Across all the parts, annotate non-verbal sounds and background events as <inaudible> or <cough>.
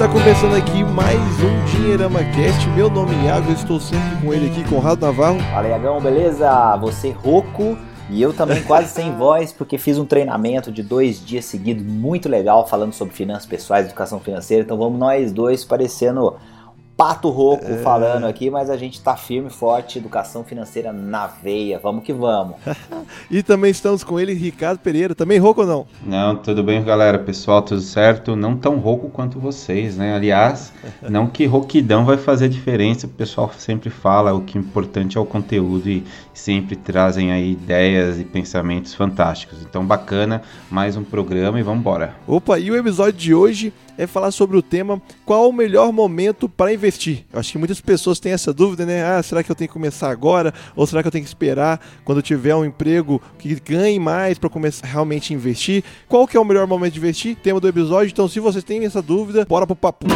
está começando aqui mais um Dinheirama Cast. Meu nome é Iago, eu estou sempre com ele aqui, Conrado Navarro. Fala, Iagão, beleza? Você rouco e eu também quase sem voz, porque fiz um treinamento de dois dias seguidos muito legal falando sobre finanças pessoais, educação financeira. Então vamos nós dois parecendo pato rouco é... falando aqui, mas a gente tá firme e forte, educação financeira na veia. Vamos que vamos. <laughs> e também estamos com ele, Ricardo Pereira. Também rouco ou não? Não, tudo bem, galera. Pessoal, tudo certo? Não tão rouco quanto vocês, né? Aliás, não que rouquidão vai fazer diferença. O pessoal sempre fala, o que é importante é o conteúdo e sempre trazem aí ideias e pensamentos fantásticos. Então, bacana, mais um programa e vamos embora. Opa, e o episódio de hoje é falar sobre o tema qual o melhor momento para investir. Eu acho que muitas pessoas têm essa dúvida, né? Ah, será que eu tenho que começar agora? Ou será que eu tenho que esperar quando tiver um emprego que ganhe mais para começar realmente a investir? Qual que é o melhor momento de investir? Tema do episódio. Então, se vocês têm essa dúvida, bora pro papo.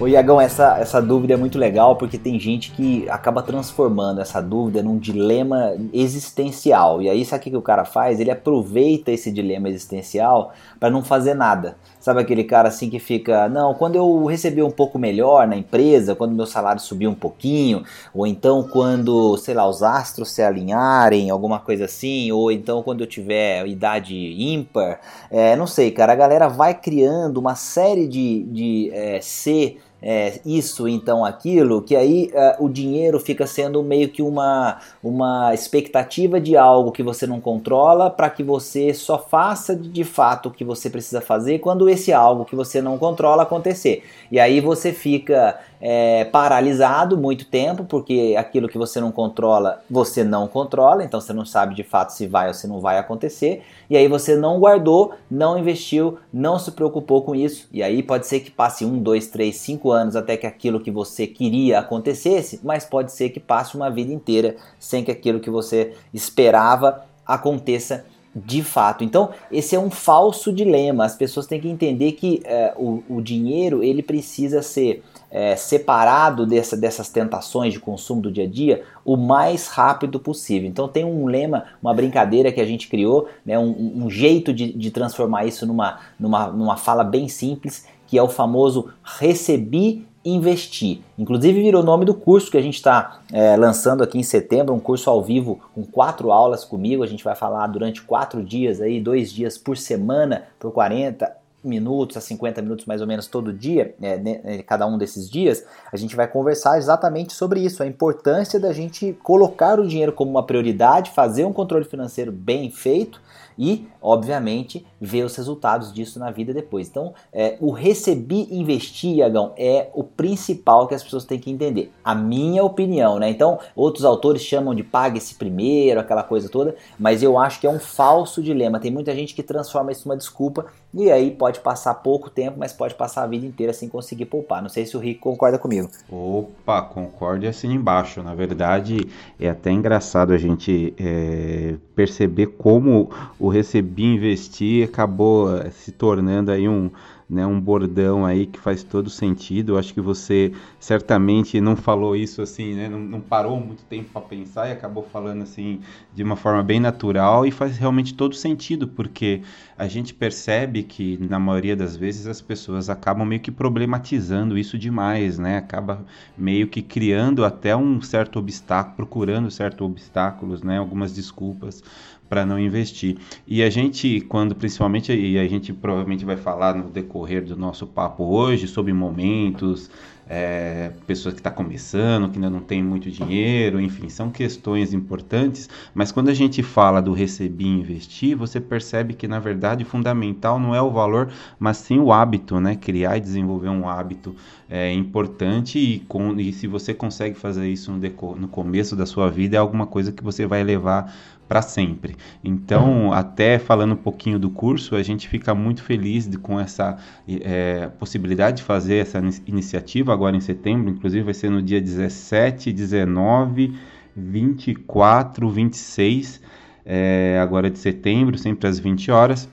Ô Iagão, essa, essa dúvida é muito legal porque tem gente que acaba transformando essa dúvida num dilema existencial. E aí, sabe o que, o cara faz? Ele aproveita esse dilema existencial para não fazer nada. Sabe aquele cara assim que fica, não, quando eu receber um pouco melhor na empresa, quando meu salário subir um pouquinho, ou então quando, sei lá, os astros se alinharem, alguma coisa assim, ou então quando eu tiver idade ímpar, é, não sei, cara, a galera vai criando uma série de, de é, ser é, isso, então aquilo, que aí uh, o dinheiro fica sendo meio que uma, uma expectativa de algo que você não controla para que você só faça de fato o que você precisa fazer quando esse algo que você não controla acontecer. E aí você fica é, paralisado muito tempo, porque aquilo que você não controla, você não controla, então você não sabe de fato se vai ou se não vai acontecer, e aí você não guardou, não investiu, não se preocupou com isso, e aí pode ser que passe um, dois, três, cinco anos até que aquilo que você queria acontecesse, mas pode ser que passe uma vida inteira sem que aquilo que você esperava aconteça de fato. Então, esse é um falso dilema. As pessoas têm que entender que é, o, o dinheiro ele precisa ser é, separado dessa, dessas tentações de consumo do dia a dia o mais rápido possível. Então tem um lema, uma brincadeira que a gente criou, né, um, um jeito de, de, transformar isso numa, numa, numa fala bem simples, que é o famoso recebi investir. Inclusive virou o nome do curso que a gente está é, lançando aqui em setembro, um curso ao vivo com quatro aulas comigo. A gente vai falar durante quatro dias aí, dois dias por semana, por 40 minutos a 50 minutos mais ou menos todo dia, é, né, cada um desses dias, a gente vai conversar exatamente sobre isso, a importância da gente colocar o dinheiro como uma prioridade, fazer um controle financeiro bem feito e, obviamente, ver os resultados disso na vida depois. Então, é, o recebi investir, Iagão, é o principal que as pessoas têm que entender. A minha opinião, né? Então, outros autores chamam de pague-se primeiro, aquela coisa toda, mas eu acho que é um falso dilema. Tem muita gente que transforma isso numa desculpa e aí pode passar pouco tempo, mas pode passar a vida inteira sem conseguir poupar. Não sei se o Rico concorda comigo. Opa, concordo e assim embaixo. Na verdade, é até engraçado a gente é, perceber como o recebi investir acabou eh, se tornando aí um, né, um bordão aí que faz todo sentido. Eu acho que você certamente não falou isso assim, né, não, não parou muito tempo para pensar e acabou falando assim de uma forma bem natural e faz realmente todo sentido, porque a gente percebe que na maioria das vezes as pessoas acabam meio que problematizando isso demais, né? Acaba meio que criando até um certo obstáculo, procurando certos obstáculos, né, algumas desculpas para não investir. E a gente, quando principalmente, e a gente provavelmente vai falar no decorrer do nosso papo hoje sobre momentos, é, pessoas que estão tá começando, que ainda não tem muito dinheiro, enfim, são questões importantes, mas quando a gente fala do receber e investir, você percebe que na verdade o fundamental não é o valor, mas sim o hábito, né? Criar e desenvolver um hábito é importante e, com, e se você consegue fazer isso no, no começo da sua vida, é alguma coisa que você vai levar para sempre. Então, até falando um pouquinho do curso, a gente fica muito feliz de, com essa é, possibilidade de fazer essa iniciativa agora em setembro. Inclusive, vai ser no dia 17, 19, 24, 26, é, agora de setembro, sempre às 20 horas.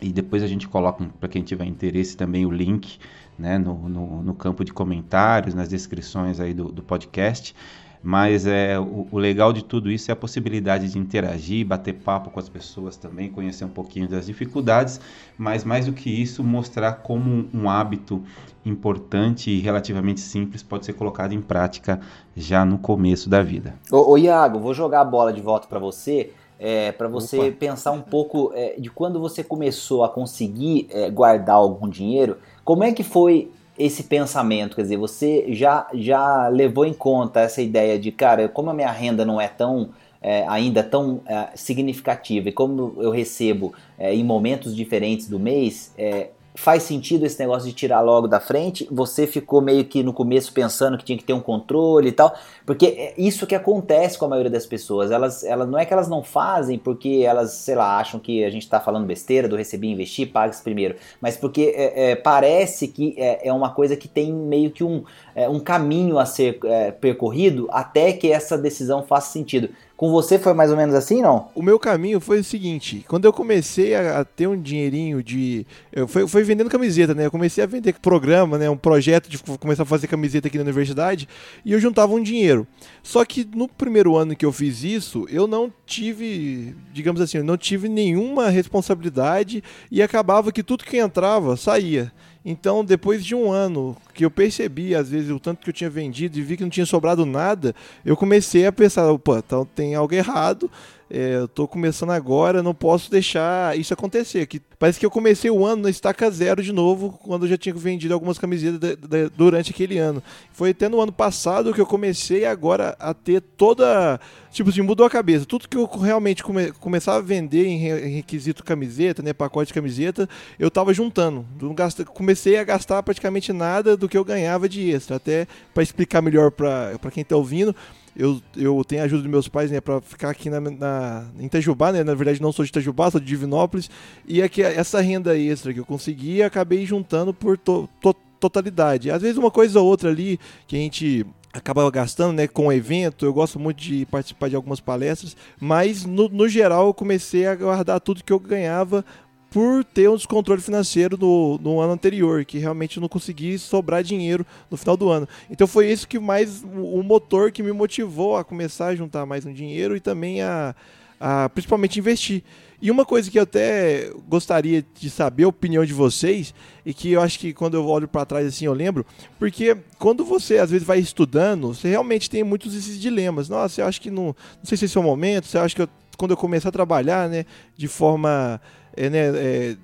E depois a gente coloca, para quem tiver interesse, também o link né, no, no, no, campo de comentários, nas descrições aí do, do podcast. Mas é, o, o, legal de tudo isso é a possibilidade de interagir, bater papo com as pessoas também, conhecer um pouquinho das dificuldades, mas mais do que isso, mostrar como um hábito importante e relativamente simples pode ser colocado em prática já no começo da vida. Ô, ô Iago, vou jogar a bola de volta para você. É, para você Opa. pensar um pouco é, de quando você começou a conseguir é, guardar algum dinheiro, como é que foi esse pensamento? Quer dizer, você já, já levou em conta essa ideia de, cara, como a minha renda não é tão é, ainda tão é, significativa e como eu recebo é, em momentos diferentes do mês, é, faz sentido esse negócio de tirar logo da frente? Você ficou meio que no começo pensando que tinha que ter um controle e tal? Porque é isso que acontece com a maioria das pessoas. Elas, elas não é que elas não fazem porque elas, sei lá, acham que a gente está falando besteira do receber e investir, pague primeiro. Mas porque é, é, parece que é, é, uma coisa que tem meio que um, é, um caminho a ser é, percorrido até que essa decisão faça sentido. Com você foi mais ou menos assim, não? O meu caminho foi o seguinte: quando eu comecei a, ter um dinheirinho de. Eu foi vendendo camiseta, né? Eu comecei a vender programa, né? Um projeto de começar a fazer camiseta aqui na universidade e eu juntava um dinheiro. Só que no primeiro ano que eu fiz isso, eu não tive, digamos assim, eu não tive nenhuma responsabilidade e acabava que tudo que entrava saía. Então, depois de um ano que eu percebi, às vezes, o tanto que eu tinha vendido e vi que não tinha sobrado nada, eu comecei a pensar, opa, então tem algo errado, é, eu tô começando agora, não posso deixar isso acontecer. Que parece que eu comecei o ano na estaca zero de novo, quando eu já tinha vendido algumas camisetas de, de, durante aquele ano. Foi até no ano passado que eu comecei agora a ter toda. Tipo assim, mudou a cabeça. Tudo que eu realmente come, começava a vender em, re, em, requisito camiseta, né, pacote de camiseta, eu tava juntando. Gasta, comecei a gastar praticamente nada do que eu ganhava de extra. Até para explicar melhor para quem tá ouvindo eu, eu tenho a ajuda dos meus pais, né, para ficar aqui na, na, em Itajubá, né, na verdade não sou de Itajubá, sou de Divinópolis, e aqui essa renda extra que eu consegui, acabei juntando por to, to, totalidade. Às vezes uma coisa ou outra ali que a gente acaba gastando né, com o evento. Eu gosto muito de participar de algumas palestras, mas no, no geral eu comecei a guardar tudo que eu ganhava por ter um descontrole financeiro no, no ano anterior, que realmente não consegui sobrar dinheiro no final do ano. Então foi isso que mais o motor que me motivou a começar a juntar mais um dinheiro e também a, a principalmente investir. E uma coisa que eu até gostaria de saber a opinião de vocês, e que eu acho que quando eu olho para trás assim eu lembro, porque quando você às vezes vai estudando, você realmente tem muitos esses dilemas. Nossa, eu acho que não, não sei se esse é o momento, você acha que eu, quando eu começar a trabalhar, né, de forma é, né, é,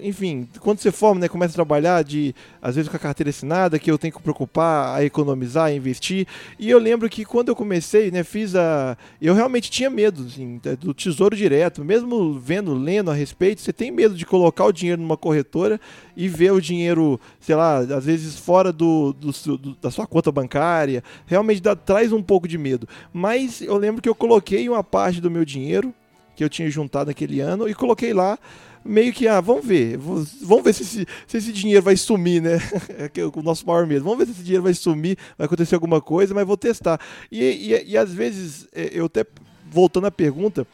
enfim, quando você forma, né, começa a trabalhar de às vezes com a carteira assinada, que eu tenho que preocupar a economizar, a investir. E eu lembro que quando eu comecei, né, fiz a eu realmente tinha medo assim, do tesouro direto, mesmo vendo, lendo a respeito, você tem medo de colocar o dinheiro numa corretora e ver o dinheiro, sei lá, às vezes fora do, do, do da sua conta bancária. Realmente dá, traz um pouco de medo. Mas eu lembro que eu coloquei uma parte do meu dinheiro que eu tinha juntado naquele ano e coloquei lá meio que, ah, vamos ver, vamos ver se esse, se esse dinheiro vai sumir, né? <laughs> É o nosso maior medo. Vamos ver se esse dinheiro vai sumir, vai acontecer alguma coisa, mas vou testar. E, e, e às vezes, é, eu até, voltando à pergunta,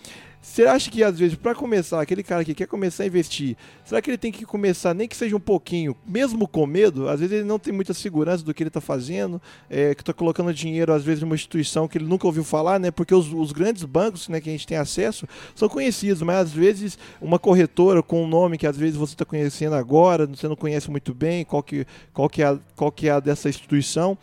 você acha que, às vezes, para começar, aquele cara que quer começar a investir, será que ele tem que começar, nem que seja um pouquinho, mesmo com medo? Às vezes ele não tem muita segurança do que ele está fazendo, é, que está colocando dinheiro, às vezes, numa instituição que ele nunca ouviu falar, né? Porque os, os, grandes bancos né, que a gente tem acesso são conhecidos, mas às vezes uma corretora com um nome que às vezes você está conhecendo agora, você não conhece muito bem qual que, qual que, é, a, qual que é a dessa instituição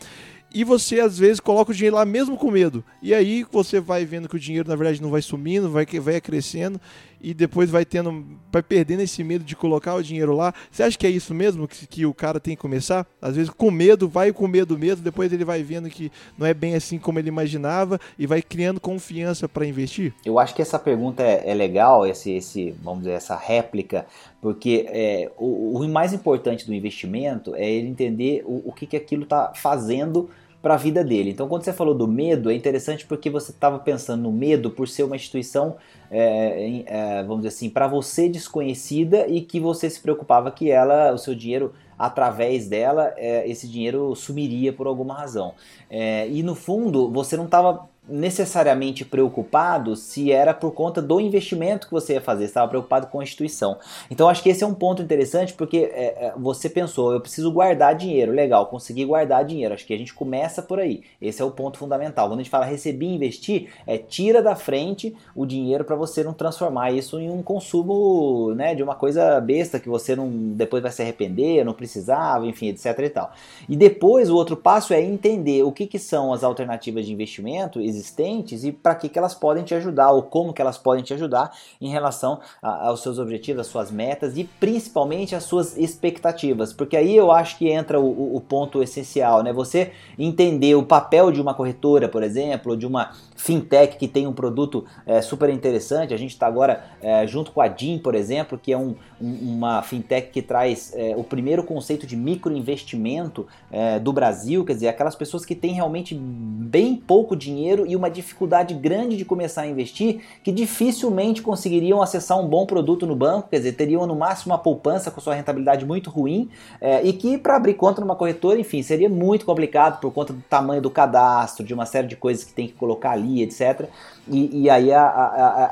e você às vezes coloca o dinheiro lá mesmo com medo. E aí você vai vendo que o dinheiro na verdade não vai sumindo, vai, vai crescendo e depois vai tendo, vai perdendo esse medo de colocar o dinheiro lá. Você acha que é isso mesmo que, que o cara tem que começar? Às vezes com medo, vai com medo mesmo, depois ele vai vendo que não é bem assim como ele imaginava e vai criando confiança para investir? Eu acho que essa pergunta é, é, legal, esse, esse, vamos dizer, essa réplica, porque é, o, o mais importante do investimento é ele entender o, o que, que aquilo está fazendo para a vida dele. Então, quando você falou do medo, é interessante porque você estava pensando no medo por ser uma instituição, é, é, vamos dizer assim, para você desconhecida e que você se preocupava que ela, o seu dinheiro, através dela, é, esse dinheiro sumiria por alguma razão. É, e no fundo, você não estava necessariamente preocupado se era por conta do investimento que você ia fazer, estava preocupado com a instituição. Então acho que esse é um ponto interessante porque é, é, você pensou, eu preciso guardar dinheiro, legal, consegui guardar dinheiro. Acho que a gente começa por aí. Esse é o ponto fundamental. Quando a gente fala receber e investir, é tira da frente o dinheiro para você não transformar isso em um consumo, né, de uma coisa besta que você não depois vai se arrepender, não precisava, enfim, etc e tal. E depois o outro passo é entender o que, que são as alternativas de investimento existentes e para que, que elas podem te ajudar ou como que elas podem te ajudar em relação a, aos seus objetivos, às suas metas e principalmente às suas expectativas, porque aí eu acho que entra o, o ponto essencial, né? Você entender o papel de uma corretora, por exemplo, de uma fintech que tem um produto é, super interessante. A gente está agora é, junto com a DIN, por exemplo, que é um, uma fintech que traz é, o primeiro conceito de microinvestimento é, do Brasil, quer dizer, aquelas pessoas que têm realmente bem pouco dinheiro e uma dificuldade grande de começar a investir, que dificilmente conseguiriam acessar um bom produto no banco, quer dizer, teriam no máximo uma poupança com sua rentabilidade muito ruim é, e que para abrir conta numa corretora, enfim, seria muito complicado por conta do tamanho do cadastro, de uma série de coisas que tem que colocar ali etc. E, e aí a, a,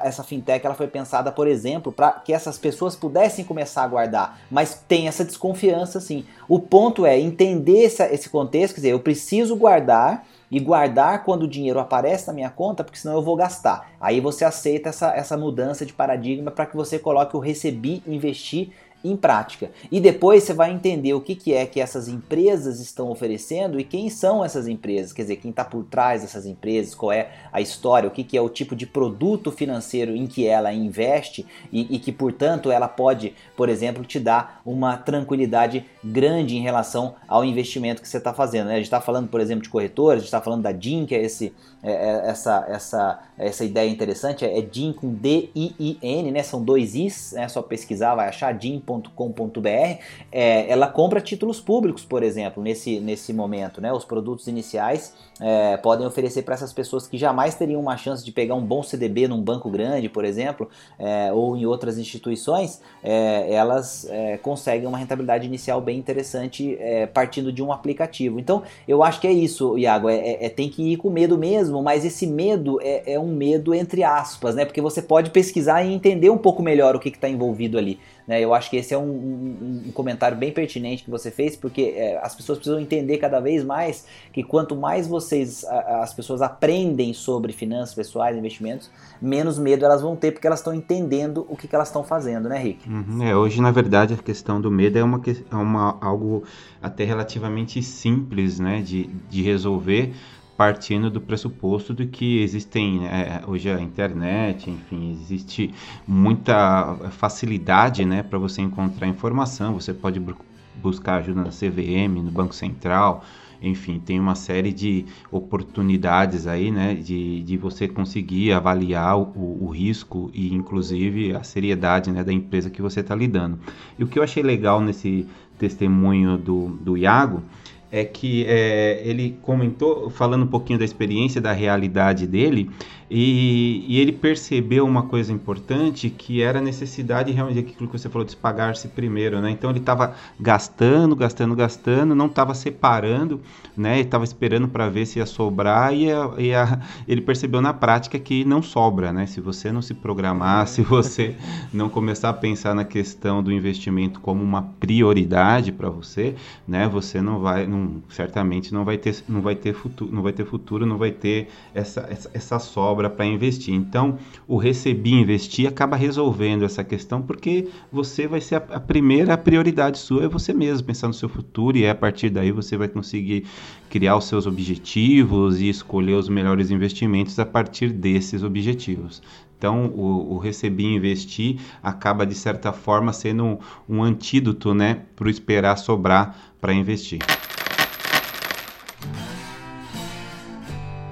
a, essa fintech ela foi pensada, por exemplo, para que essas pessoas pudessem começar a guardar, mas tem essa desconfiança sim. O ponto é entender esse, esse contexto, quer dizer, eu preciso guardar e guardar quando o dinheiro aparece na minha conta, porque senão eu vou gastar. Aí você aceita essa, essa mudança de paradigma para que você coloque o recebi, investir em prática. E depois você vai entender o que, que é que essas empresas estão oferecendo e quem são essas empresas, quer dizer, quem está por trás dessas empresas, qual é a história, o que, que é o tipo de produto financeiro em que ela investe e, e que, portanto, ela pode, por exemplo, te dar uma tranquilidade grande em relação ao investimento que você está fazendo. Né? A gente está falando, por exemplo, de corretoras, a gente está falando da DIN, que é, esse, é, é, essa, essa, essa ideia interessante, é, é DIN com D-I-I-N, né? são dois Is, né? só pesquisar, vai achar DIN com.br, é, ela compra títulos públicos, por exemplo, nesse, nesse momento. Né? Os produtos iniciais é, podem oferecer para essas pessoas que jamais teriam uma chance de pegar um bom CDB num banco grande, por exemplo, é, ou em outras instituições, é, elas é, conseguem uma rentabilidade inicial bem interessante é, partindo de um aplicativo. Então, eu acho que é isso, Iago, é, tem que ir com medo mesmo, mas esse medo é, um medo entre aspas, né? Porque você pode pesquisar e entender um pouco melhor o que está envolvido ali. Né? Eu acho que esse é um, um, um, comentário bem pertinente que você fez, porque é, as pessoas precisam entender cada vez mais que quanto mais vocês, a, as pessoas aprendem sobre finanças pessoais, investimentos, menos medo elas vão ter, porque elas estão entendendo o que, que elas estão fazendo, né, Rick? Uhum, é, hoje, na verdade, a questão do medo é uma, é uma algo até relativamente simples né, de, de resolver partindo do pressuposto de que existem é, hoje a internet, enfim, existe muita facilidade, né, para você encontrar informação. Você pode buscar ajuda na CVM, no Banco Central, enfim, tem uma série de oportunidades aí, né, de, de você conseguir avaliar o, o risco e, inclusive, a seriedade, né, da empresa que você está lidando. E o que eu achei legal nesse testemunho do, do Iago é que é, ele comentou, falando um pouquinho da experiência, da realidade dele, e, e, ele percebeu uma coisa importante que era a necessidade realmente aquilo que você falou de pagar-se primeiro, né? Então ele estava gastando, gastando, gastando, não estava separando, né? Estava esperando para ver se ia sobrar e, a, e a, ele percebeu na prática que não sobra, né? Se você não se programar, se você <laughs> não começar a pensar na questão do investimento como uma prioridade para você, né? Você não vai, não, certamente não vai ter, não vai ter futuro, não vai ter futuro, não vai ter essa, essa, essa sobra sobra para investir. Então, o receber investir acaba resolvendo essa questão porque você vai ser a, a primeira prioridade sua é você mesmo, pensar no seu futuro e é a partir daí você vai conseguir criar os seus objetivos e escolher os melhores investimentos a partir desses objetivos. Então, o, o receber e investir acaba, de certa forma, sendo um, um antídoto né, para esperar sobrar para investir.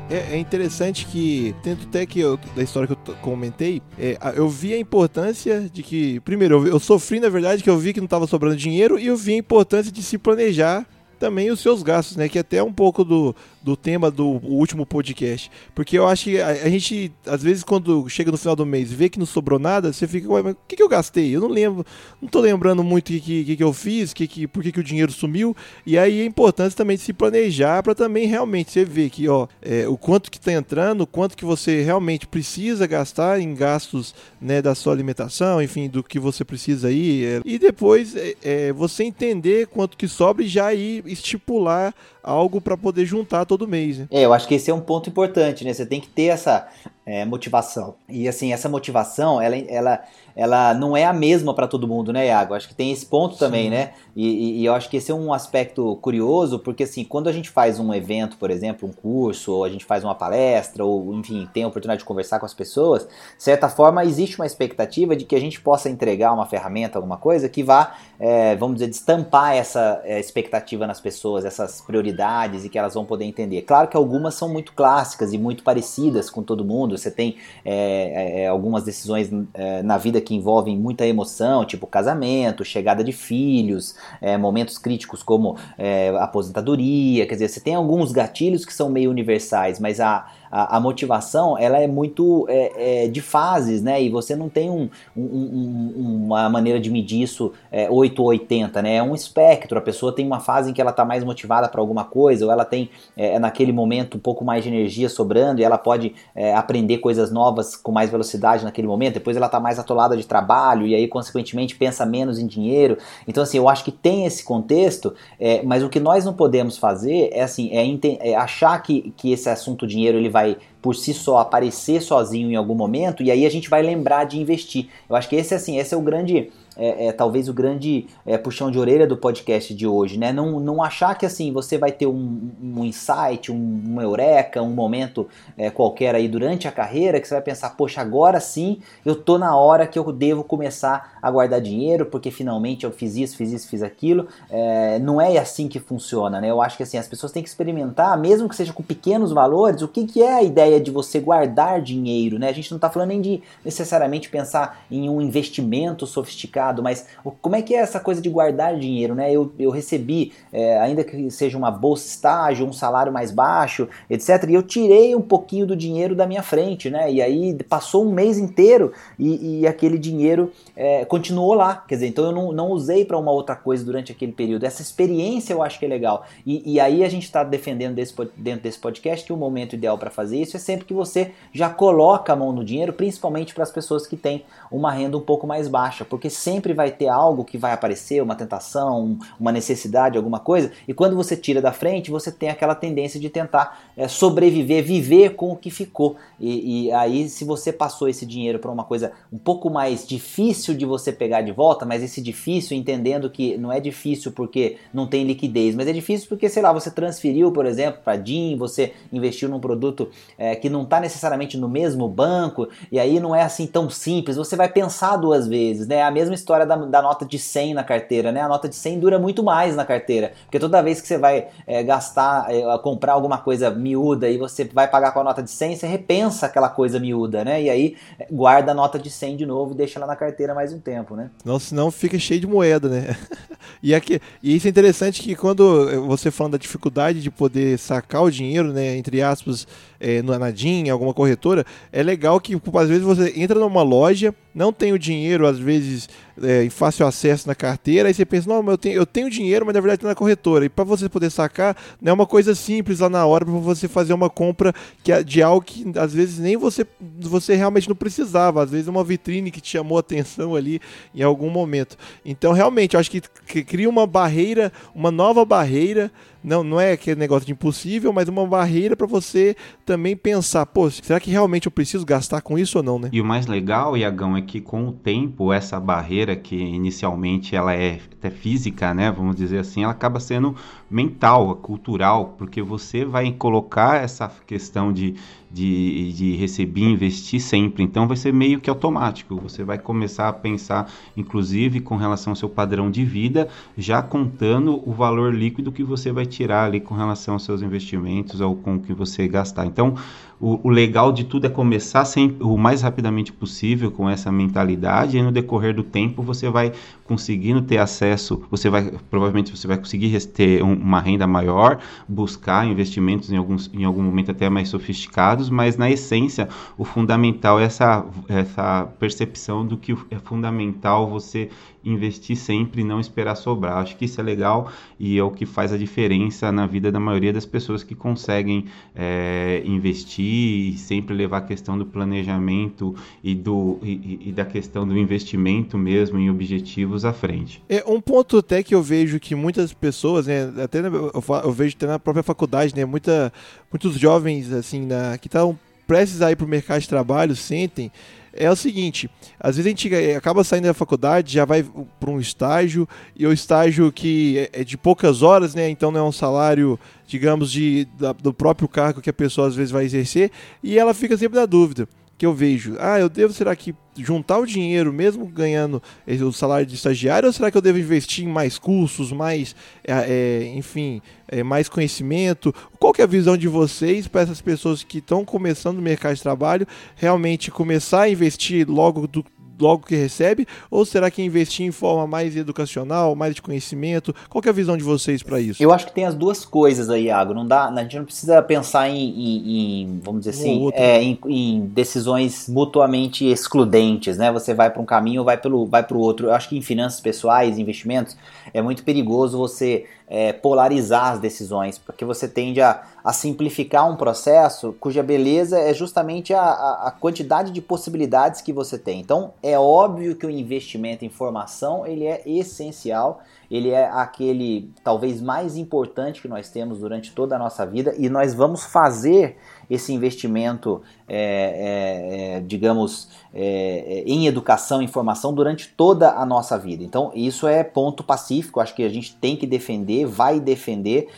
É, é, interessante que, tanto até que eu, da história que eu comentei, é, eu vi a importância de que, primeiro, eu, eu sofri na verdade que eu vi que não estava sobrando dinheiro e eu vi a importância de se planejar também os seus gastos, né? Que até um pouco do, do tema do último podcast. Porque eu acho que a, a, gente, às vezes, quando chega no final do mês vê que não sobrou nada, você fica, ué, mas o que, que eu gastei? Eu não lembro, não tô lembrando muito o que, que, que eu fiz, que, que, por que, que o dinheiro sumiu. E aí é importante também se planejar para também realmente você ver que, ó, é, o quanto que tá entrando, o quanto que você realmente precisa gastar em gastos né, da sua alimentação, enfim, do que você precisa aí. É, e depois é, é, você entender quanto que sobra e já ir estipular algo para poder juntar todo mês. Né? É, eu acho que esse é um ponto importante, né? Você tem que ter essa é, motivação. E assim, essa motivação, ela, ela, ela não é a mesma para todo mundo, né, Iago? Acho que tem esse ponto Sim. também, né? E, e, eu acho que esse é um aspecto curioso, porque assim, quando a gente faz um evento, por exemplo, um curso, ou a gente faz uma palestra, ou enfim, tem a oportunidade de conversar com as pessoas, de certa forma existe uma expectativa de que a gente possa entregar uma ferramenta, alguma coisa que vá, é, vamos dizer, destampar essa é, expectativa nas pessoas, essas prioridades e que elas vão poder entender. Claro que algumas são muito clássicas e muito parecidas com todo mundo, você tem é, é, algumas decisões é, na vida que envolvem muita emoção, tipo casamento, chegada de filhos, é, momentos críticos como é, aposentadoria, quer dizer, você tem alguns gatilhos que são meio universais, mas a, a, a motivação ela é muito é, é, de fases, né? E você não tem um, um, um, uma maneira de medir isso é, 8 ou 80, né? É um espectro. A pessoa tem uma fase em que ela está mais motivada para alguma coisa, ou ela tem é, naquele momento um pouco mais de energia sobrando e ela pode é, aprender coisas novas com mais velocidade naquele momento. Depois ela está mais atolada de trabalho e aí, consequentemente, pensa menos em dinheiro. Então, assim, eu acho que tem esse contexto, é, mas o que nós não podemos fazer é assim, é, é achar que, que esse assunto dinheiro ele vai vai por si só aparecer sozinho em algum momento e aí a gente vai lembrar de investir. Eu acho que esse assim, esse é o grande é, é, talvez o grande é, puxão de orelha do podcast de hoje, né? Não, não achar que assim você vai ter um, um insight, um, um, eureka, um momento é, qualquer aí durante a carreira que você vai pensar, poxa, agora sim eu tô na hora que eu devo começar a guardar dinheiro porque finalmente eu fiz isso, fiz isso, fiz aquilo. É, não é assim que funciona, né? Eu acho que assim as pessoas têm que experimentar, mesmo que seja com pequenos valores, o que, que é a ideia de você guardar dinheiro, né? A gente não está falando nem de necessariamente pensar em um investimento sofisticado mas como é que é essa coisa de guardar dinheiro, né? Eu, eu recebi, é, ainda que seja uma bolsa estágio, um salário mais baixo, etc. E eu tirei um pouquinho do dinheiro da minha frente, né? E aí passou um mês inteiro e, e aquele dinheiro é, continuou lá. Quer dizer, então eu não, não usei para uma outra coisa durante aquele período. Essa experiência eu acho que é legal. E, e aí a gente está defendendo desse, dentro desse podcast que o momento ideal para fazer isso é sempre que você já coloca a mão no dinheiro, principalmente para as pessoas que têm uma renda um pouco mais baixa, porque sempre sempre vai ter algo que vai aparecer, uma tentação, uma necessidade, alguma coisa, e quando você tira da frente, você tem aquela tendência de tentar é, sobreviver, viver com o que ficou. E, e aí, se você passou esse dinheiro para uma coisa um pouco mais difícil de você pegar de volta, mas esse difícil entendendo que não é difícil porque não tem liquidez, mas é difícil porque, sei lá, você transferiu, por exemplo, para DIN, você investiu num produto é, que não está necessariamente no mesmo banco, e aí não é assim tão simples, você vai pensar duas vezes, né? A mesma história da, da, nota de 100 na carteira, né? A nota de 100 dura muito mais na carteira, porque toda vez que você vai é, gastar, é, comprar alguma coisa miúda e você vai pagar com a nota de 100, você repensa aquela coisa miúda, né? E aí é, guarda a nota de 100 de novo e deixa ela na carteira mais um tempo, né? Não, senão fica cheio de moeda, né? <laughs> e, aqui, e isso é interessante que quando você falando da dificuldade de poder sacar o dinheiro, né, entre aspas, é, no Anadim, alguma corretora, é legal que às vezes você entra numa loja, não tem o dinheiro, às vezes, é, em fácil acesso na carteira, aí você pensa, não, eu tenho, eu tenho dinheiro, mas na verdade está na corretora. E para você poder sacar, não é uma coisa simples lá na hora para você fazer uma compra que, é de algo que às vezes nem você, você realmente não precisava. Às vezes é uma vitrine que te chamou a atenção ali em algum momento. Então, realmente, eu acho que cria uma barreira, uma nova barreira não, não é aquele negócio de impossível, mas uma barreira para você também pensar, pô, será que realmente eu preciso gastar com isso ou não, né? E o mais legal, Iagão, é que com o tempo, essa barreira que inicialmente ela é até física, né, vamos dizer assim, ela acaba sendo mental, cultural, porque você vai colocar essa questão de, de, de receber e investir sempre. Então vai ser meio que automático. Você vai começar a pensar, inclusive, com relação ao seu padrão de vida, já contando o valor líquido que você vai tirar ali com relação aos seus investimentos ou com o que você gastar. Então, o, o, legal de tudo é começar sempre, o mais rapidamente possível com essa mentalidade e no decorrer do tempo você vai conseguindo ter acesso, você vai provavelmente você vai conseguir ter um, uma renda maior, buscar investimentos em alguns em algum momento até mais sofisticados, mas na essência o fundamental é essa essa percepção do que é fundamental você investir sempre e não esperar sobrar. Acho que isso é legal e é o que faz a diferença na vida da maioria das pessoas que conseguem é, investir e sempre levar a questão do planejamento e, do, e, e, da questão do investimento mesmo em objetivos à frente. É um ponto até que eu vejo que muitas pessoas, né, até eu, eu vejo até na própria faculdade, né, muita, muitos jovens assim na, que estão prestes a ir para o mercado de trabalho sentem é o seguinte: às vezes a gente eh, acaba saindo da faculdade, já vai para um estágio, e o estágio que é de poucas horas, né? Então não é um salário, digamos, de, da, do próprio cargo que a pessoa às vezes vai exercer, e ela fica sempre na dúvida que eu vejo, ah, eu devo, será que juntar o dinheiro mesmo ganhando o salário de estagiário ou será que eu devo investir em mais cursos, mais, é, é, enfim, é, mais conhecimento? Qual que é a visão de vocês para essas pessoas que estão começando no mercado de trabalho realmente começar a investir logo do, logo que recebe? Ou será que investir em forma mais educacional, mais de conhecimento? Qual é a visão de vocês para isso? Eu acho que tem as duas coisas aí, Iago. Não dá, a gente não precisa pensar em, em, em vamos dizer assim, é, em, em, decisões mutuamente excludentes, né? Você vai para um caminho ou vai para vai o outro. Eu acho que em finanças pessoais, investimentos, é muito perigoso você é, polarizar as decisões, porque você tende a, a, simplificar um processo cuja beleza é justamente a, a, quantidade de possibilidades que você tem. Então, é óbvio que o investimento em formação ele é essencial, ele é aquele talvez mais importante que nós temos durante toda a nossa vida e nós vamos fazer esse investimento, é, é, é digamos, é, é, em educação, em formação durante toda a nossa vida. Então, isso é ponto pacífico, acho que a gente tem que defender, vai defender,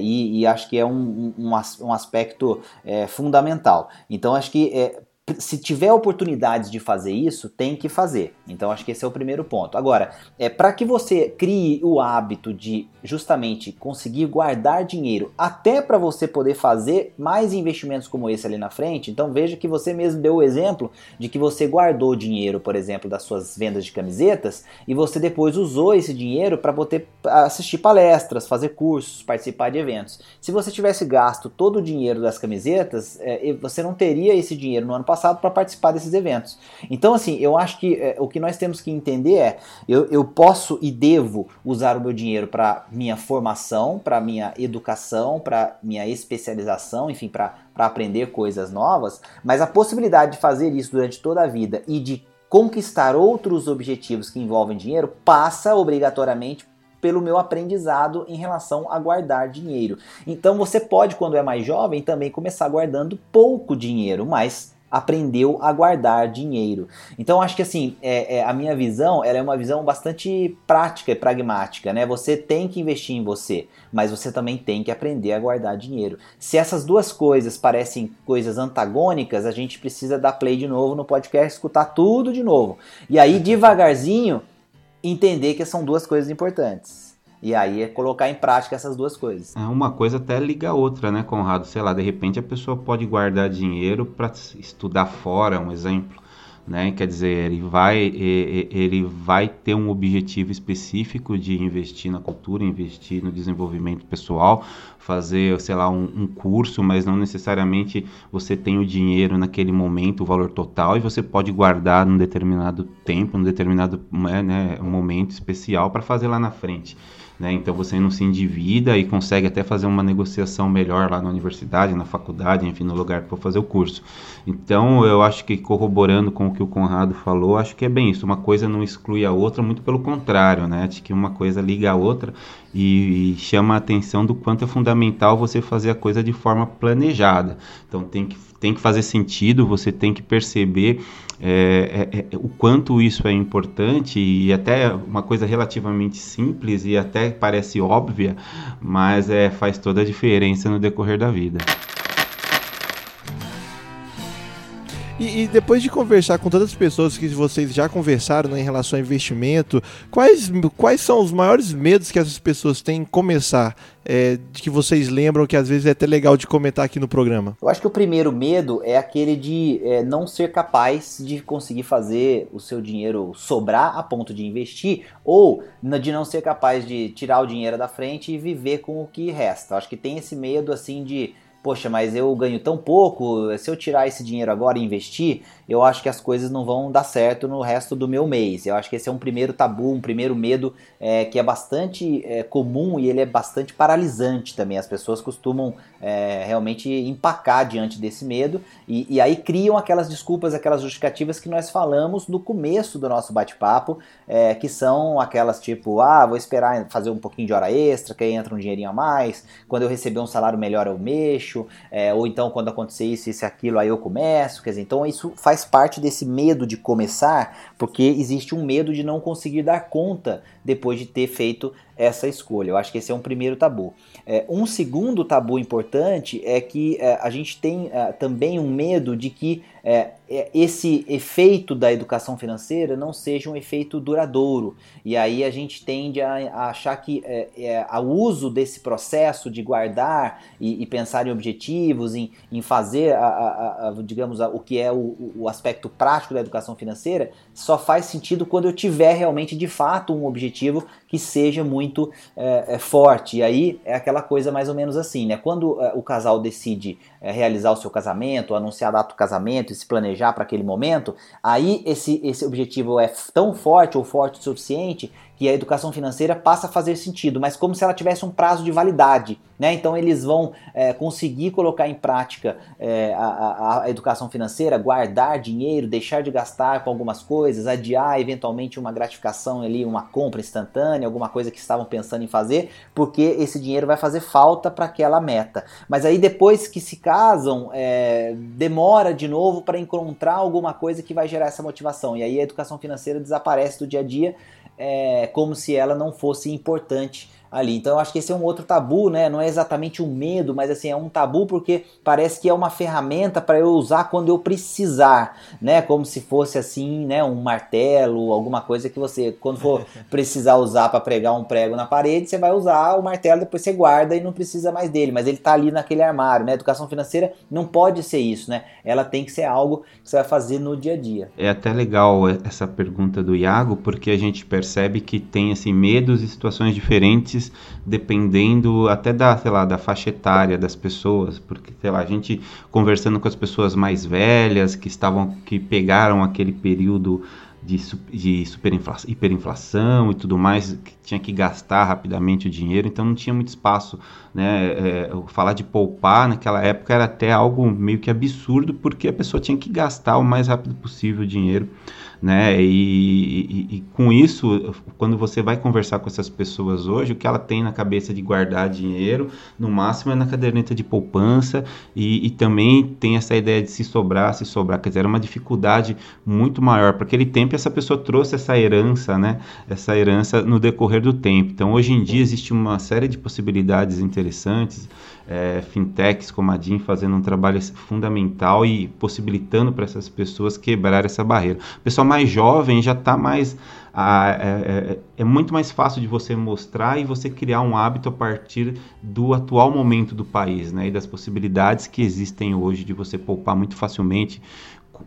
e, e, acho que é um, um, um aspecto fundamental. Então, acho que se tiver oportunidades de fazer isso, tem que fazer. Então acho que esse é o primeiro ponto. Agora, é para que você crie o hábito de justamente conseguir guardar dinheiro, até para você poder fazer mais investimentos como esse ali na frente. Então veja que você mesmo deu o exemplo de que você guardou dinheiro, por exemplo, das suas vendas de camisetas e você depois usou esse dinheiro para poder assistir palestras, fazer cursos, participar de eventos. Se você tivesse gasto todo o dinheiro das camisetas, é, você não teria esse dinheiro no ano passado passado para participar desses eventos. Então, assim, eu acho que é, o que nós temos que entender é: eu, eu posso e devo usar o meu dinheiro para minha formação, para minha educação, para minha especialização, enfim, para aprender coisas novas, mas a possibilidade de fazer isso durante toda a vida e de conquistar outros objetivos que envolvem dinheiro passa obrigatoriamente pelo meu aprendizado em relação a guardar dinheiro. Então você pode, quando é mais jovem, também começar guardando pouco dinheiro, mas aprendeu a guardar dinheiro. Então acho que assim, é, é, a minha visão ela é uma visão bastante prática e pragmática, né? Você tem que investir em você, mas você também tem que aprender a guardar dinheiro. Se essas duas coisas parecem coisas antagônicas, a gente precisa dar play de novo no podcast, escutar tudo de novo. E aí devagarzinho entender que são duas coisas importantes. E aí é colocar em prática essas duas coisas. É, uma coisa até liga a outra, né, Conrado? Sei lá, de repente a pessoa pode guardar dinheiro para estudar fora, um exemplo. Né? Quer dizer, ele vai, ele vai ter um objetivo específico de investir na cultura, investir no desenvolvimento pessoal, fazer, sei lá, um, um, curso, mas não necessariamente você tem o dinheiro naquele momento, o valor total, e você pode guardar num determinado tempo, num determinado né, né momento especial para fazer lá na frente. Né? Então você não se endivida e consegue até fazer uma negociação melhor lá na universidade, na faculdade, enfim, no lugar for fazer o curso. Então eu acho que corroborando com o que o Conrado falou, acho que é bem isso. Uma coisa não exclui a outra, muito pelo contrário, né? Acho que uma coisa liga a outra e, e chama a atenção do quanto é fundamental você fazer a coisa de forma planejada. Então tem que, tem que fazer sentido, você tem que perceber é, é, é, o quanto isso é importante e até uma coisa relativamente simples e até parece óbvia, mas é, faz toda a diferença no decorrer da vida. E, e, depois de conversar com todas as pessoas que vocês já conversaram né, em relação ao investimento, quais, quais são os maiores medos que essas pessoas têm em começar? É, de que vocês lembram que às vezes é até legal de comentar aqui no programa? Eu acho que o primeiro medo é aquele de é, não ser capaz de conseguir fazer o seu dinheiro sobrar a ponto de investir ou de não ser capaz de tirar o dinheiro da frente e viver com o que resta. Eu acho que tem esse medo assim de poxa, mas eu ganho tão pouco, se eu tirar esse dinheiro agora e investir, eu acho que as coisas não vão dar certo no resto do meu mês. Eu acho que esse é um primeiro tabu, um primeiro medo é, que é bastante é, comum e ele é bastante paralisante também. As pessoas costumam é, realmente empacar diante desse medo e, e, aí criam aquelas desculpas, aquelas justificativas que nós falamos no começo do nosso bate-papo, é, que são aquelas tipo, ah, vou esperar fazer um pouquinho de hora extra, que aí entra um dinheirinho a mais, quando eu receber um salário melhor eu mexo, é, ou então quando acontecer isso, isso e aquilo, aí eu começo. Quer dizer, então isso faz faz parte desse medo de começar, porque existe um medo de não conseguir dar conta depois de ter feito essa escolha. Eu acho que esse é um primeiro tabu. É, um segundo tabu importante é que é, a gente tem é, também um medo de que é, é, esse efeito da educação financeira não seja um efeito duradouro. E aí a gente tende a, a achar que é, o uso desse processo de guardar e, e pensar em objetivos, em, em fazer, a, a, a digamos, o que é o, o aspecto prático da educação financeira, só faz sentido quando eu tiver realmente de fato um objetivo que seja muito é, é, forte. E aí é aquela coisa mais ou menos assim, né? Quando é, o casal decide é, realizar o seu casamento, anunciar a data do casamento e se planejar para aquele momento, aí esse, esse objetivo é tão forte ou forte o suficiente que a educação financeira passa a fazer sentido, mas como se ela tivesse um prazo de validade. Né? Então eles vão é, conseguir colocar em prática é, a, a, a, educação financeira, guardar dinheiro, deixar de gastar com algumas coisas, adiar eventualmente uma gratificação ali, uma compra instantânea, alguma coisa que estavam pensando em fazer, porque esse dinheiro vai fazer falta para aquela meta. Mas aí depois que se casam, é, demora de novo para encontrar alguma coisa que vai gerar essa motivação. E aí a educação financeira desaparece do dia a dia é, como se ela não fosse importante ali. Então eu acho que esse é um outro tabu, né? Não é exatamente um medo, mas assim, é um tabu porque parece que é uma ferramenta para eu usar quando eu precisar, né? Como se fosse assim, né, um martelo, alguma coisa que você quando for <laughs> precisar usar para pregar um prego na parede, você vai usar o martelo, depois você guarda e não precisa mais dele, mas ele está ali naquele armário, né? Educação financeira não pode ser isso, né? Ela tem que ser algo que você vai fazer no dia a dia. É até legal essa pergunta do Iago, porque a gente percebe que tem assim medos e situações diferentes dependendo até da, sei lá, da faixa etária das pessoas, porque, sei lá, a gente conversando com as pessoas mais velhas que estavam, que pegaram aquele período de, de superinflação, hiperinflação e tudo mais, que tinha que gastar rapidamente o dinheiro, então não tinha muito espaço. Né? É, falar de poupar naquela época era até algo meio que absurdo, porque a pessoa tinha que gastar o mais rápido possível o dinheiro né? E, e, e, com isso, quando você vai conversar com essas pessoas hoje, o que ela tem na cabeça de guardar dinheiro, no máximo é na caderneta de poupança e, e também tem essa ideia de se sobrar, se sobrar, quer dizer, era uma dificuldade muito maior. Para aquele tempo, essa pessoa trouxe essa herança, né? Essa herança no decorrer do tempo. Então, hoje em dia, existe uma série de possibilidades interessantes é, fintechs como a DIN fazendo um trabalho fundamental e possibilitando para essas pessoas quebrar essa barreira. O pessoal mais jovem já está mais. é, é, é, muito mais fácil de você mostrar e você criar um hábito a partir do atual momento do país né, e das possibilidades que existem hoje de você poupar muito facilmente.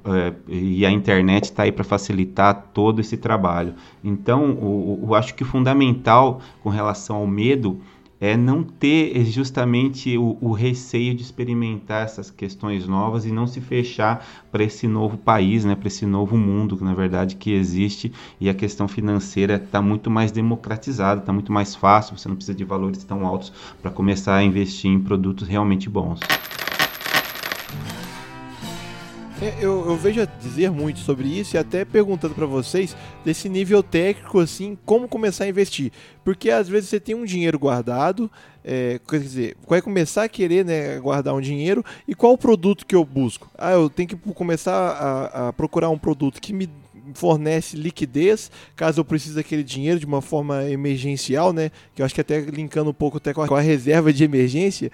É, e a internet está aí para facilitar todo esse trabalho. Então, eu acho que o fundamental com relação ao medo é não ter justamente o, o, receio de experimentar essas questões novas e não se fechar para esse novo país, né, para esse novo mundo, na verdade, que existe e a questão financeira está muito mais democratizada, está muito mais fácil, você não precisa de valores tão altos para começar a investir em produtos realmente bons. É, eu, eu, vejo a dizer muito sobre isso e até perguntando para vocês desse nível técnico, assim, como começar a investir. Porque às vezes você tem um dinheiro guardado, é, quer dizer, vai começar a querer né, guardar um dinheiro e qual o produto que eu busco? Ah, eu tenho que começar a, a procurar um produto que me fornece liquidez caso eu precise daquele dinheiro de uma forma emergencial, né? Que eu acho que até linkando um pouco até com a, com a reserva de emergência.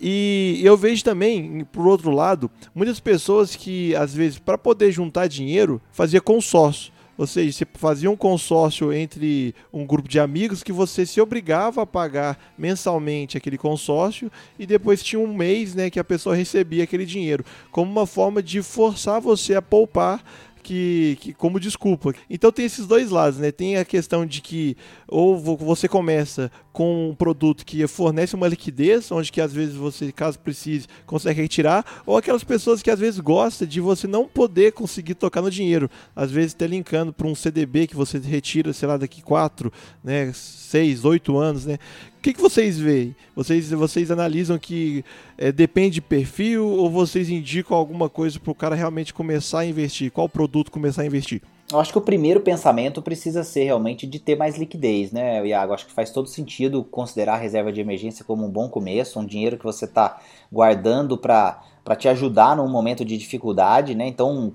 E eu vejo também, por outro lado, muitas pessoas que, às vezes, para poder juntar dinheiro, fazia consórcio. Ou seja, você fazia um consórcio entre um grupo de amigos que você se obrigava a pagar mensalmente aquele consórcio e depois tinha um mês né, que a pessoa recebia aquele dinheiro, como uma forma de forçar você a poupar que, que, como desculpa. Então tem esses dois lados, né? Tem a questão de que ou você começa com um produto que fornece uma liquidez, onde que às vezes você, caso precise, consegue retirar, ou aquelas pessoas que às vezes gostam de você não poder conseguir tocar no dinheiro, às vezes até linkando para um CDB que você retira, sei lá, daqui 4, né, 6, 8 anos, né? Que, que vocês veem? Vocês, vocês analisam que é, depende de perfil ou vocês indicam alguma coisa para o cara realmente começar a investir? Qual produto começar a investir? Eu acho que o primeiro pensamento precisa ser realmente de ter mais liquidez, né, Iago? Acho que faz todo sentido considerar a reserva de emergência como um bom começo, um dinheiro que você está guardando para te ajudar num momento de dificuldade, né? Então,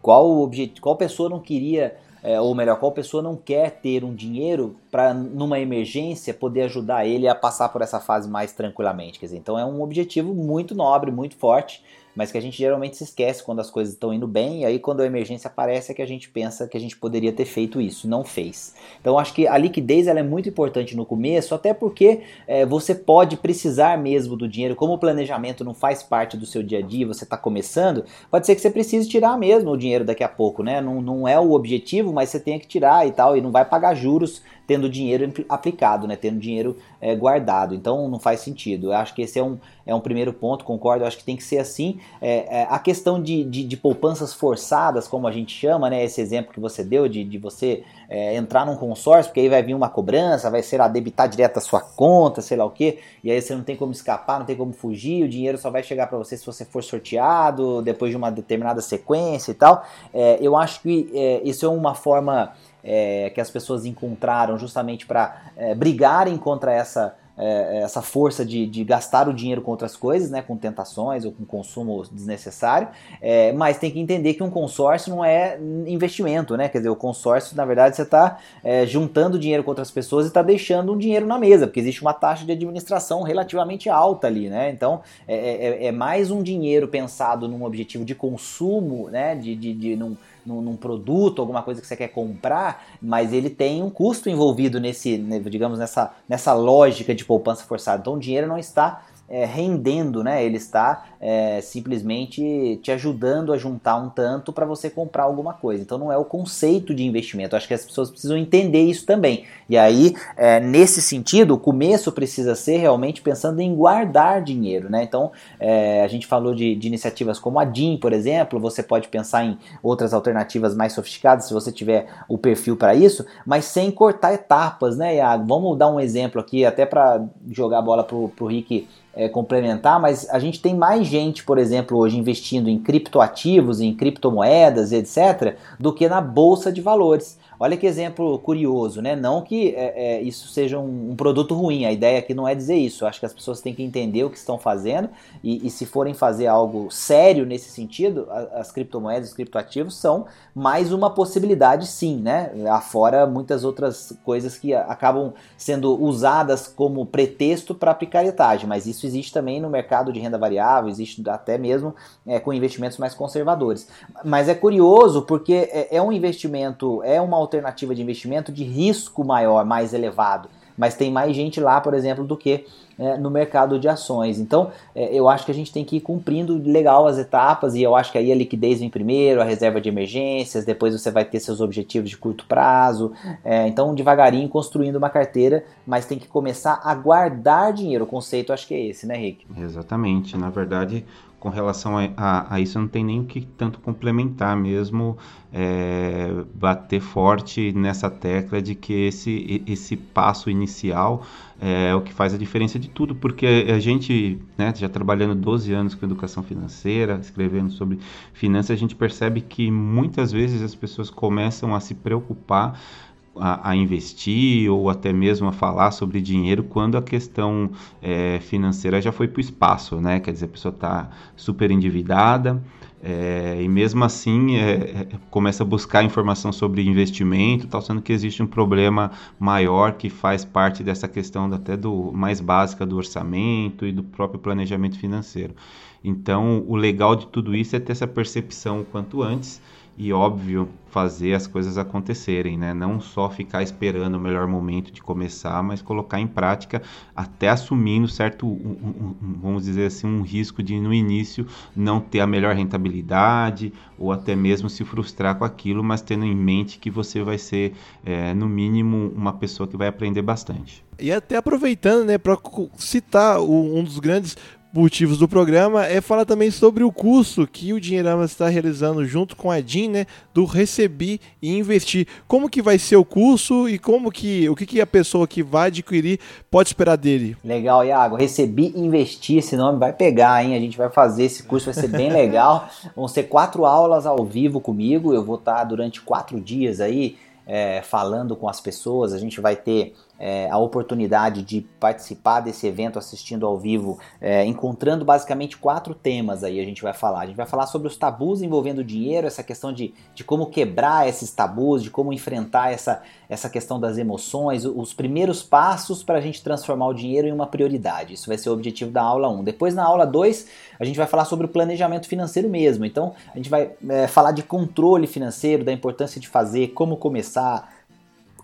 qual, qual pessoa não queria, é, ou melhor, qual pessoa não quer ter um dinheiro para, numa emergência, poder ajudar ele a passar por essa fase mais tranquilamente? Quer dizer, então é um objetivo muito nobre, muito forte mas que a gente geralmente se esquece quando as coisas estão indo bem, e aí quando a emergência aparece é que a gente pensa que a gente poderia ter feito isso, não fez. Então acho que a liquidez ela é muito importante no começo, até porque é, você pode precisar mesmo do dinheiro, como o planejamento não faz parte do seu dia a dia, você está começando, pode ser que você precise tirar mesmo o dinheiro daqui a pouco, né? Não, não é o objetivo, mas você tem que tirar e tal, e não vai pagar juros tendo dinheiro aplicado, né? Tendo dinheiro é, guardado. Então não faz sentido. Eu acho que esse é um, é um primeiro ponto, concordo. Eu acho que tem que ser assim. É, é, a questão de, de, de, poupanças forçadas, como a gente chama, né? Esse exemplo que você deu de, de você é, entrar num consórcio, porque aí vai vir uma cobrança, vai ser a debitar direto a sua conta, sei lá o que, e aí você não tem como escapar, não tem como fugir, o dinheiro só vai chegar para você se você for sorteado, depois de uma determinada sequência e tal. É, eu acho que é, isso é uma forma é, que as pessoas encontraram justamente para é, brigarem contra essa, é, essa força de, de, gastar o dinheiro com outras coisas, né, com tentações ou com consumo desnecessário, é, mas tem que entender que um consórcio não é investimento, né? Quer dizer, o consórcio, na verdade, você está é, juntando dinheiro com outras pessoas e está deixando um dinheiro na mesa, porque existe uma taxa de administração relativamente alta ali, né? Então é, é, mais um dinheiro pensado num objetivo de consumo, né? De, de, de num, num, num, produto, alguma coisa que você quer comprar, mas ele tem um custo envolvido nesse, né, digamos, nessa, nessa lógica de poupança forçada. Então o dinheiro não está é, rendendo, né? Ele está é, simplesmente te ajudando a juntar um tanto para você comprar alguma coisa. Então não é o conceito de investimento. acho que as pessoas precisam entender isso também. E aí, é, nesse sentido, o começo precisa ser realmente pensando em guardar dinheiro, né? Então é, a gente falou de, de, iniciativas como a DIN, por exemplo. Você pode pensar em outras alternativas mais sofisticadas se você tiver o perfil para isso, mas sem cortar etapas, né, Iago? Vamos dar um exemplo aqui, até para jogar a bola pro, pro Rick é, complementar, mas a gente tem mais gente, por exemplo, hoje investindo em criptoativos, em criptomoedas, etc., do que na bolsa de valores. Olha que exemplo curioso, né? Não que é, é, isso seja um, um, produto ruim, a ideia aqui não é dizer isso. Eu acho que as pessoas têm que entender o que estão fazendo e, e se forem fazer algo sério nesse sentido, as, as criptomoedas, os criptoativos são mais uma possibilidade, sim, né? Afora muitas outras coisas que acabam sendo usadas como pretexto para picaretagem, mas isso existe também no mercado de renda variável, existe até mesmo é, com investimentos mais conservadores. Mas é curioso porque é, é um investimento, é uma alternativa de investimento de risco maior, mais elevado. Mas tem mais gente lá, por exemplo, do que é, no mercado de ações. Então, é, eu acho que a gente tem que ir cumprindo legal as etapas e eu acho que aí a liquidez vem primeiro, a reserva de emergências, depois você vai ter seus objetivos de curto prazo. É, então, devagarinho construindo uma carteira, mas tem que começar a guardar dinheiro. O conceito acho que é esse, né, Rick? Exatamente. Na verdade, com relação a, a, a, isso não tem nem o que tanto complementar mesmo é, bater forte nessa tecla de que esse, esse passo inicial é o que faz a diferença de tudo, porque a gente, né, já trabalhando 12 anos com educação financeira, escrevendo sobre finanças, a gente percebe que muitas vezes as pessoas começam a se preocupar a, a, investir ou até mesmo a falar sobre dinheiro quando a questão é, financeira já foi para o espaço, né? Quer dizer, a pessoa está super endividada, É, e mesmo assim é, é, começa a buscar informação sobre investimento, tal, sendo que existe um problema maior que faz parte dessa questão até do mais básica do orçamento e do próprio planejamento financeiro. Então, o legal de tudo isso é ter essa percepção o quanto antes e óbvio fazer as coisas acontecerem, né? Não só ficar esperando o melhor momento de começar, mas colocar em prática até assumindo certo, um, um, vamos dizer assim, um risco de no início não ter a melhor rentabilidade ou até mesmo se frustrar com aquilo, mas tendo em mente que você vai ser é, no mínimo uma pessoa que vai aprender bastante. E até aproveitando, né, para citar um dos grandes motivos do programa é falar também sobre o curso que o Dinheirama está realizando junto com a DIN, né, do Recebi e Investir. Como que vai ser o curso e como que o que, que a pessoa que vai adquirir pode esperar dele? Legal, Iago. Recebi e Investir, esse nome vai pegar, hein? A gente vai fazer esse curso, vai ser bem legal. <laughs> Vão ser quatro aulas ao vivo comigo. Eu vou estar durante quatro dias aí é, falando com as pessoas. A gente vai ter é, a oportunidade de participar desse evento assistindo ao vivo, é, encontrando basicamente quatro temas aí a gente vai falar. A gente vai falar sobre os tabus envolvendo dinheiro, essa questão de, de como quebrar esses tabus, de como enfrentar essa, essa questão das emoções, os primeiros passos para a gente transformar o dinheiro em uma prioridade. Isso vai ser o objetivo da aula 1. Depois, na aula 2, a gente vai falar sobre o planejamento financeiro mesmo. Então, a gente vai é, falar de controle financeiro, da importância de fazer, como começar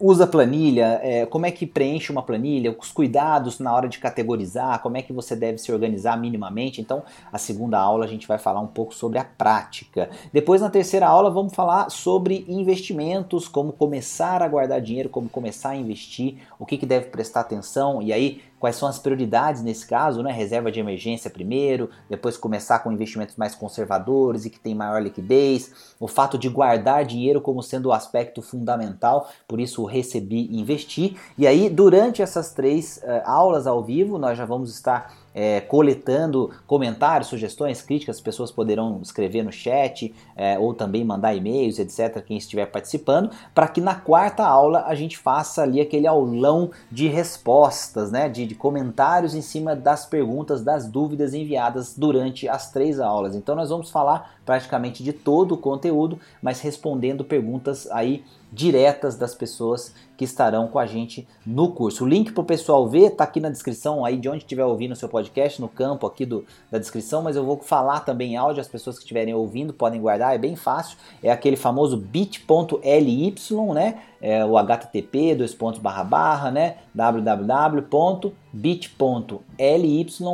usa planilha, é, como é que preenche uma planilha, os cuidados na hora de categorizar, como é que você deve se organizar minimamente. Então, a segunda aula a gente vai falar um pouco sobre a prática. Depois, na terceira aula, vamos falar sobre investimentos, como começar a guardar dinheiro, como começar a investir, o que, que deve prestar atenção. E aí, quais são as prioridades nesse caso, né? Reserva de emergência primeiro, depois começar com investimentos mais conservadores e que tem maior liquidez, o fato de guardar dinheiro como sendo o aspecto fundamental, por isso recebi e investir. E aí, durante essas três uh, aulas ao vivo, nós já vamos estar é, coletando comentários, sugestões, críticas, as pessoas poderão escrever no chat é, ou também mandar e-mails, etc., quem estiver participando, para que na quarta aula a gente faça ali aquele aulão de respostas, né, de, de comentários em cima das perguntas, das dúvidas enviadas durante as três aulas. Então nós vamos falar praticamente de todo o conteúdo, mas respondendo perguntas aí diretas das pessoas que estarão com a gente no curso. O link para o pessoal ver está aqui na descrição, aí de onde estiver ouvindo o seu podcast, no campo aqui do, da descrição, mas eu vou falar também em áudio, as pessoas que estiverem ouvindo podem guardar, é bem fácil, é aquele famoso bit.ly, né, é o http, dois pontos barra barra, né, www.bit.ly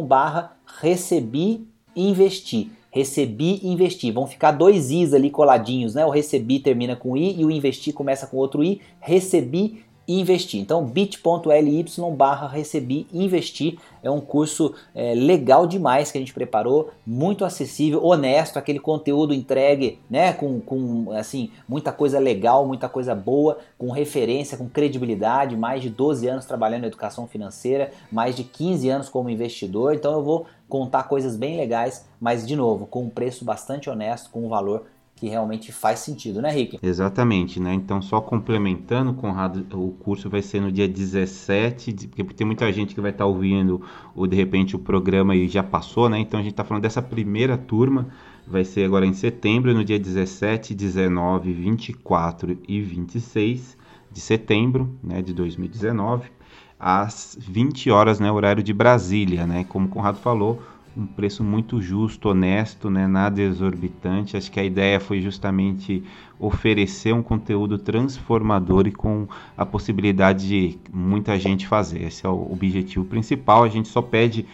barra recebi investir recebi e investi. Vão ficar dois i's ali coladinhos, né? O recebi termina com i e o investir começa com outro i. Recebi e investir. Então, bit.ly barra recebi investir é um curso é, legal demais que a gente preparou, muito acessível, honesto, aquele conteúdo entregue, né, com, com assim, muita coisa legal, muita coisa boa, com referência, com credibilidade, mais de 12 anos trabalhando em educação financeira, mais de 15 anos como investidor, então eu vou contar coisas bem legais, mas de novo, com um preço bastante honesto, com um valor que realmente faz sentido, né, Rick? Exatamente, né? Então, só complementando, Conrado, o curso vai ser no dia 17, porque tem muita gente que vai estar ouvindo ou de repente o programa e já passou, né? Então, a gente está falando dessa primeira turma, vai ser agora em setembro, no dia 17, 19, 24 e 26 de setembro, né, de 2019 às 20 horas, né, horário de Brasília, né? Como o Conrado falou, um preço muito justo, honesto, né? nada exorbitante. Acho que a ideia foi justamente oferecer um conteúdo transformador e com a possibilidade de muita gente fazer. Esse é o objetivo principal. A gente só pede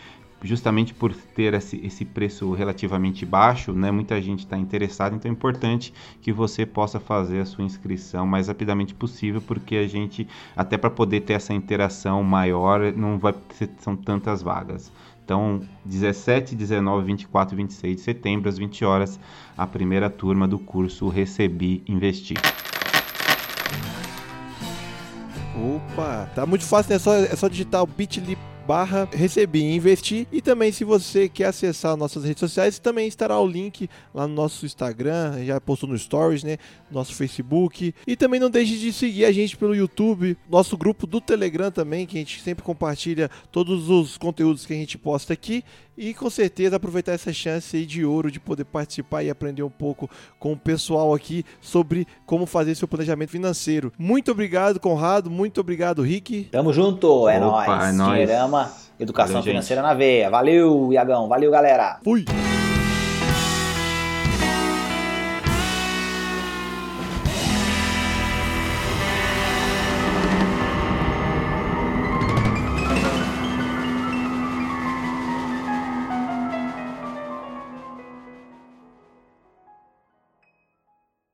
justamente por ter esse, esse preço relativamente baixo, né, muita gente está interessada, então é importante que você possa fazer a sua inscrição mais rapidamente possível, porque a gente, até para poder ter essa interação maior, não vai ser, são tantas vagas. Então, 17, 19, 24 e 26 de setembro, às 20 horas, a primeira turma do curso Recebi Investir. Opa, tá muito fácil, né? É só, é só digitar o bit.ly barra recebi investir. E também se você quer acessar nossas redes sociais, também estará o link lá no nosso Instagram, já postou no Stories, né? Nosso Facebook. E também não deixe de seguir a gente pelo YouTube, nosso grupo do Telegram também, que a gente sempre compartilha todos os conteúdos que a gente posta aqui. E com certeza aproveitar essa chance aí de ouro de poder participar e aprender um pouco com o pessoal aqui sobre como fazer seu planejamento financeiro. Muito obrigado, Conrado. Muito obrigado, Rick. Tamo junto, é Opa, nóis. é nóis. Educação Valeu, gente. financeira na veia. Valeu, Iagão. Valeu, galera. Fui!